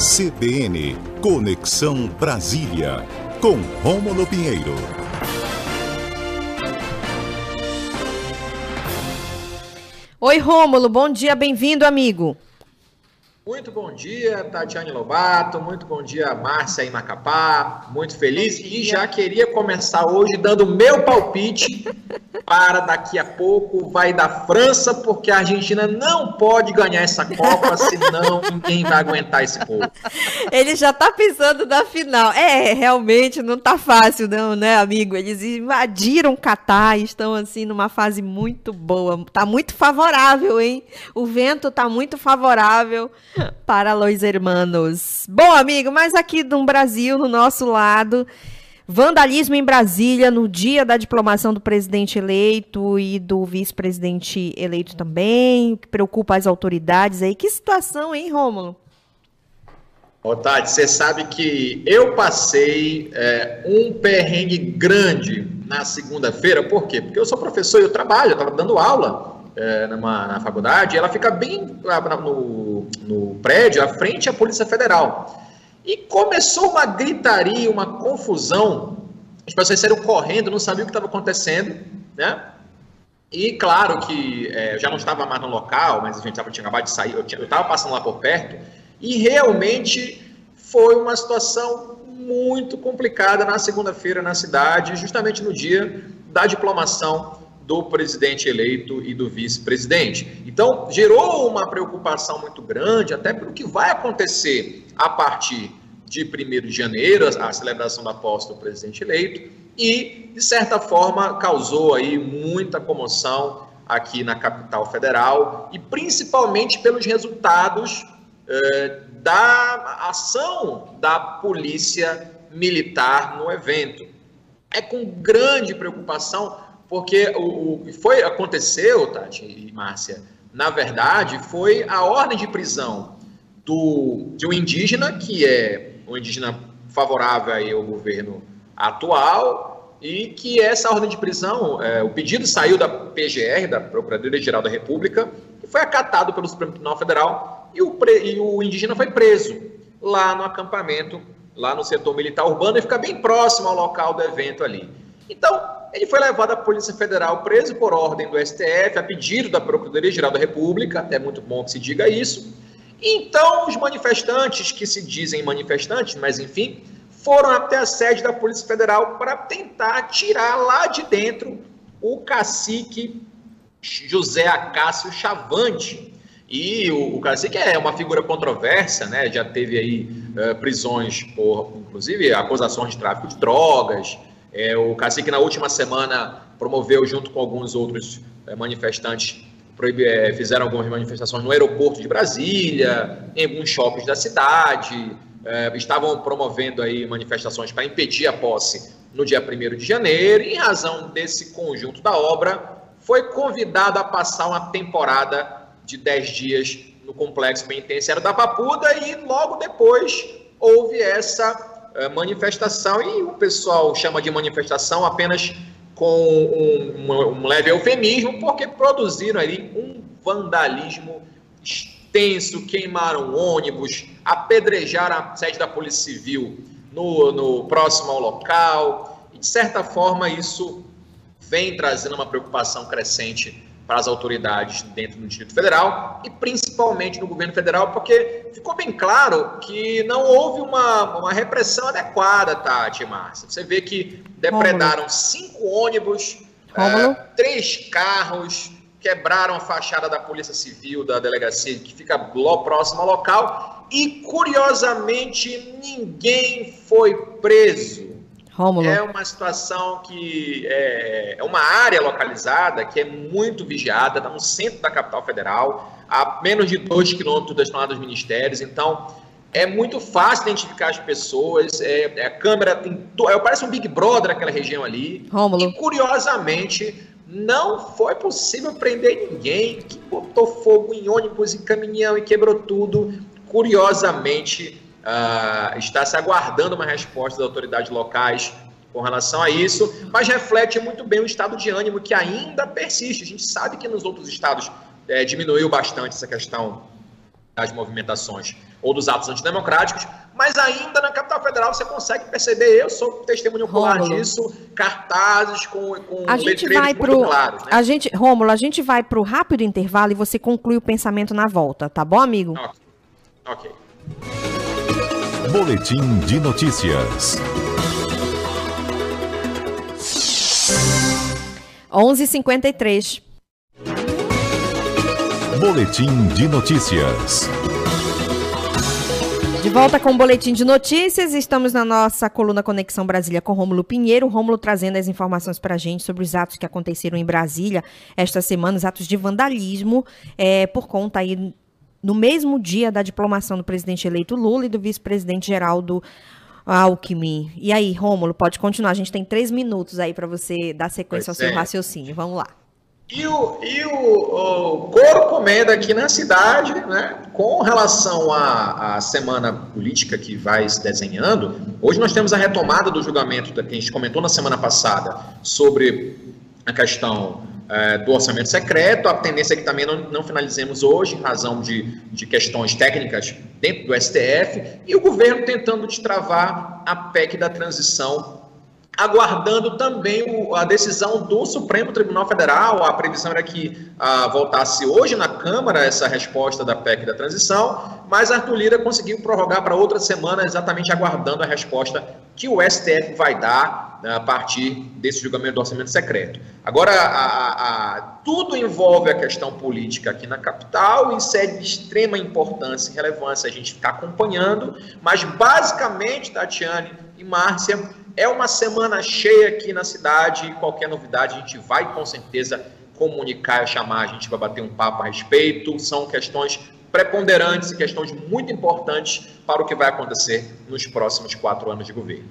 CBN Conexão Brasília, com Rômulo Pinheiro. Oi, Rômulo, bom dia, bem-vindo, amigo. Muito bom dia, Tatiane Lobato. Muito bom dia, Márcia em Macapá. Muito feliz. E já queria começar hoje dando meu palpite para daqui a pouco vai da França, porque a Argentina não pode ganhar essa Copa, senão ninguém vai aguentar esse povo. Ele já tá pensando na final. É, realmente não tá fácil, não, né, amigo? Eles invadiram o Catar e estão, assim, numa fase muito boa. Tá muito favorável, hein? O vento tá muito favorável para Los Hermanos. Bom, amigo, mas aqui no Brasil, no nosso lado, vandalismo em Brasília no dia da diplomação do presidente eleito e do vice-presidente eleito também, que preocupa as autoridades aí. Que situação, hein, Rômulo? Ô, Tati, você sabe que eu passei é, um perrengue grande na segunda-feira, por quê? Porque eu sou professor e eu trabalho, eu estava dando aula é, numa, na faculdade, ela fica bem no, no prédio, à frente à Polícia Federal. E começou uma gritaria, uma confusão. As pessoas saíram correndo, não sabiam o que estava acontecendo, né? E claro que é, eu já não estava mais no local, mas a gente tava, tinha acabado de sair, eu estava passando lá por perto, e realmente foi uma situação muito complicada na segunda-feira na cidade, justamente no dia da diplomação do presidente eleito e do vice-presidente. Então, gerou uma preocupação muito grande, até pelo que vai acontecer a partir de 1 de janeiro, a celebração da posse do presidente eleito, e, de certa forma, causou aí muita comoção aqui na capital federal, e principalmente pelos resultados eh, da ação da polícia militar no evento. É com grande preocupação porque o, que foi aconteceu, Tati e Márcia, na verdade, foi a ordem de prisão do, de um indígena, que é um indígena favorável ao governo atual, e que essa ordem de prisão, é, o pedido saiu da PGR, da Procuradoria-Geral da República, e foi acatado pelo Supremo Tribunal Federal, e o, pre, e o indígena foi preso lá no acampamento, lá no setor militar urbano, e fica bem próximo ao local do evento ali. Então, ele foi levado à Polícia Federal preso por ordem do STF, a pedido da Procuradoria-Geral da República, é muito bom que se diga isso. Então, os manifestantes, que se dizem manifestantes, mas enfim, foram até a sede da Polícia Federal para tentar tirar lá de dentro o cacique José Acácio Chavante. E o, o cacique é uma figura controversa, né? Já teve aí uh, prisões por, inclusive, acusações de tráfico de drogas, é, o cacique, na última semana, promoveu, junto com alguns outros é, manifestantes, é, fizeram algumas manifestações no aeroporto de Brasília, em alguns shoppings da cidade, é, estavam promovendo aí manifestações para impedir a posse no dia 1 de janeiro, e em razão desse conjunto da obra, foi convidado a passar uma temporada de 10 dias no complexo penitenciário da Papuda e logo depois houve essa manifestação, e o pessoal chama de manifestação apenas com um, um, leve eufemismo, porque produziram ali um vandalismo extenso, queimaram ônibus, apedrejaram a sede da Polícia Civil no, no próximo ao local, e de certa forma isso vem trazendo uma preocupação crescente para as autoridades dentro do Distrito Federal e principalmente no governo federal, porque ficou bem claro que não houve uma, uma repressão adequada, Tati e Márcia. Você vê que depredaram cinco ônibus, é, três carros, quebraram a fachada da Polícia Civil, da delegacia, que fica próximo ao local, e curiosamente ninguém foi preso. Rômulo. É uma situação que é, é uma área localizada que é muito vigiada, está no centro da capital federal, a menos de dois quilômetros das tomadas dos ministérios, então é muito fácil identificar as pessoas, é, é a câmera tem, é, parece um Big Brother aquela região ali, Rômulo. e curiosamente não foi possível prender ninguém que botou fogo em ônibus, em caminhão e quebrou tudo, curiosamente Uh, está se aguardando uma resposta das autoridades locais com relação a isso, mas reflete muito bem o estado de ânimo que ainda persiste. A gente sabe que nos outros estados é, diminuiu bastante essa questão das movimentações ou dos atos antidemocráticos, mas ainda na capital federal você consegue perceber, eu sou testemunho ocular disso, cartazes com, com a gente vai pro, claros. Né? A gente, Rômulo, a gente vai para o rápido intervalo e você conclui o pensamento na volta, tá bom, amigo? Ok. okay. Boletim de notícias. 11:53. Boletim de notícias. De volta com o boletim de notícias, estamos na nossa coluna Conexão Brasília com Rômulo Pinheiro. Rômulo trazendo as informações para a gente sobre os atos que aconteceram em Brasília esta semana, os atos de vandalismo, é, por conta aí, no mesmo dia da diplomação do presidente eleito Lula e do vice-presidente Geraldo Alckmin. E aí, Rômulo, pode continuar. A gente tem três minutos aí para você dar sequência pois ao seu é. raciocínio. Vamos lá. E o, e o, o aqui na cidade, né, com relação à, à semana política que vai se desenhando, hoje nós temos a retomada do julgamento que a gente comentou na semana passada sobre a questão é, do orçamento secreto, a tendência é que também não, não finalizemos hoje, em razão de, de questões técnicas dentro do STF, e o governo tentando destravar a PEC da transição aguardando também o, a decisão do Supremo Tribunal Federal. A previsão era que ah, voltasse hoje na Câmara essa resposta da PEC da transição, mas Arthur Lira conseguiu prorrogar para outra semana, exatamente aguardando a resposta que o STF vai dar né, a partir desse julgamento do orçamento secreto. Agora, a, a, tudo envolve a questão política aqui na capital, e é de extrema importância e relevância a gente ficar acompanhando, mas basicamente, Tatiane e Márcia, é uma semana cheia aqui na cidade qualquer novidade a gente vai com certeza comunicar, chamar a gente para bater um papo a respeito. São questões preponderantes e questões muito importantes para o que vai acontecer nos próximos quatro anos de governo.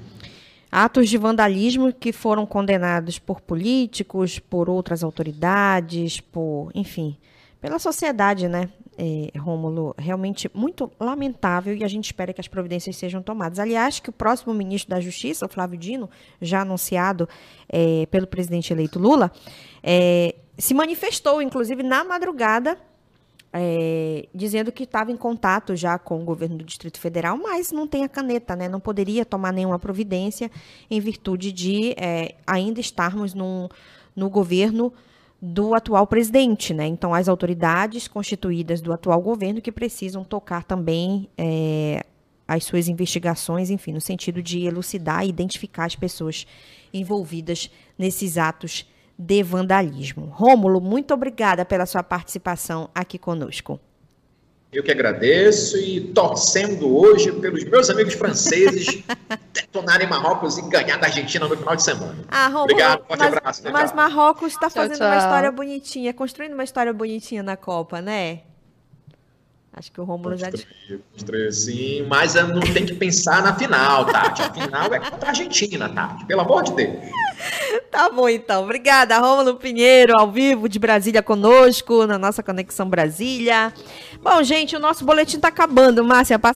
Atos de vandalismo que foram condenados por políticos, por outras autoridades, por, enfim, pela sociedade, né? É, Rômulo, realmente muito lamentável e a gente espera que as providências sejam tomadas. Aliás, que o próximo ministro da Justiça, o Flávio Dino, já anunciado é, pelo presidente eleito Lula, é, se manifestou, inclusive, na madrugada, é, dizendo que estava em contato já com o governo do Distrito Federal, mas não tem a caneta, né? Não poderia tomar nenhuma providência em virtude de é, ainda estarmos num, no governo do atual presidente, né? Então, as autoridades constituídas do atual governo que precisam tocar também é, as suas investigações, enfim, no sentido de elucidar e identificar as pessoas envolvidas nesses atos de vandalismo. Rômulo, muito obrigada pela sua participação aqui conosco. Eu que agradeço e torcendo hoje pelos meus amigos franceses detonarem Marrocos e ganhar da Argentina no final de semana. Ah, Romulo, Obrigado, forte mas, abraço. Né, mas Marrocos está fazendo tchau. uma história bonitinha, construindo uma história bonitinha na Copa, né? Acho que o Romulo já Construiu, sim, mas não tem que pensar na final, Tati. A final é contra a Argentina, Tati. Pelo amor de Deus. Tá bom, então. Obrigada, Rômulo Pinheiro, ao vivo de Brasília conosco, na nossa Conexão Brasília. Bom, gente, o nosso boletim tá acabando. Márcia,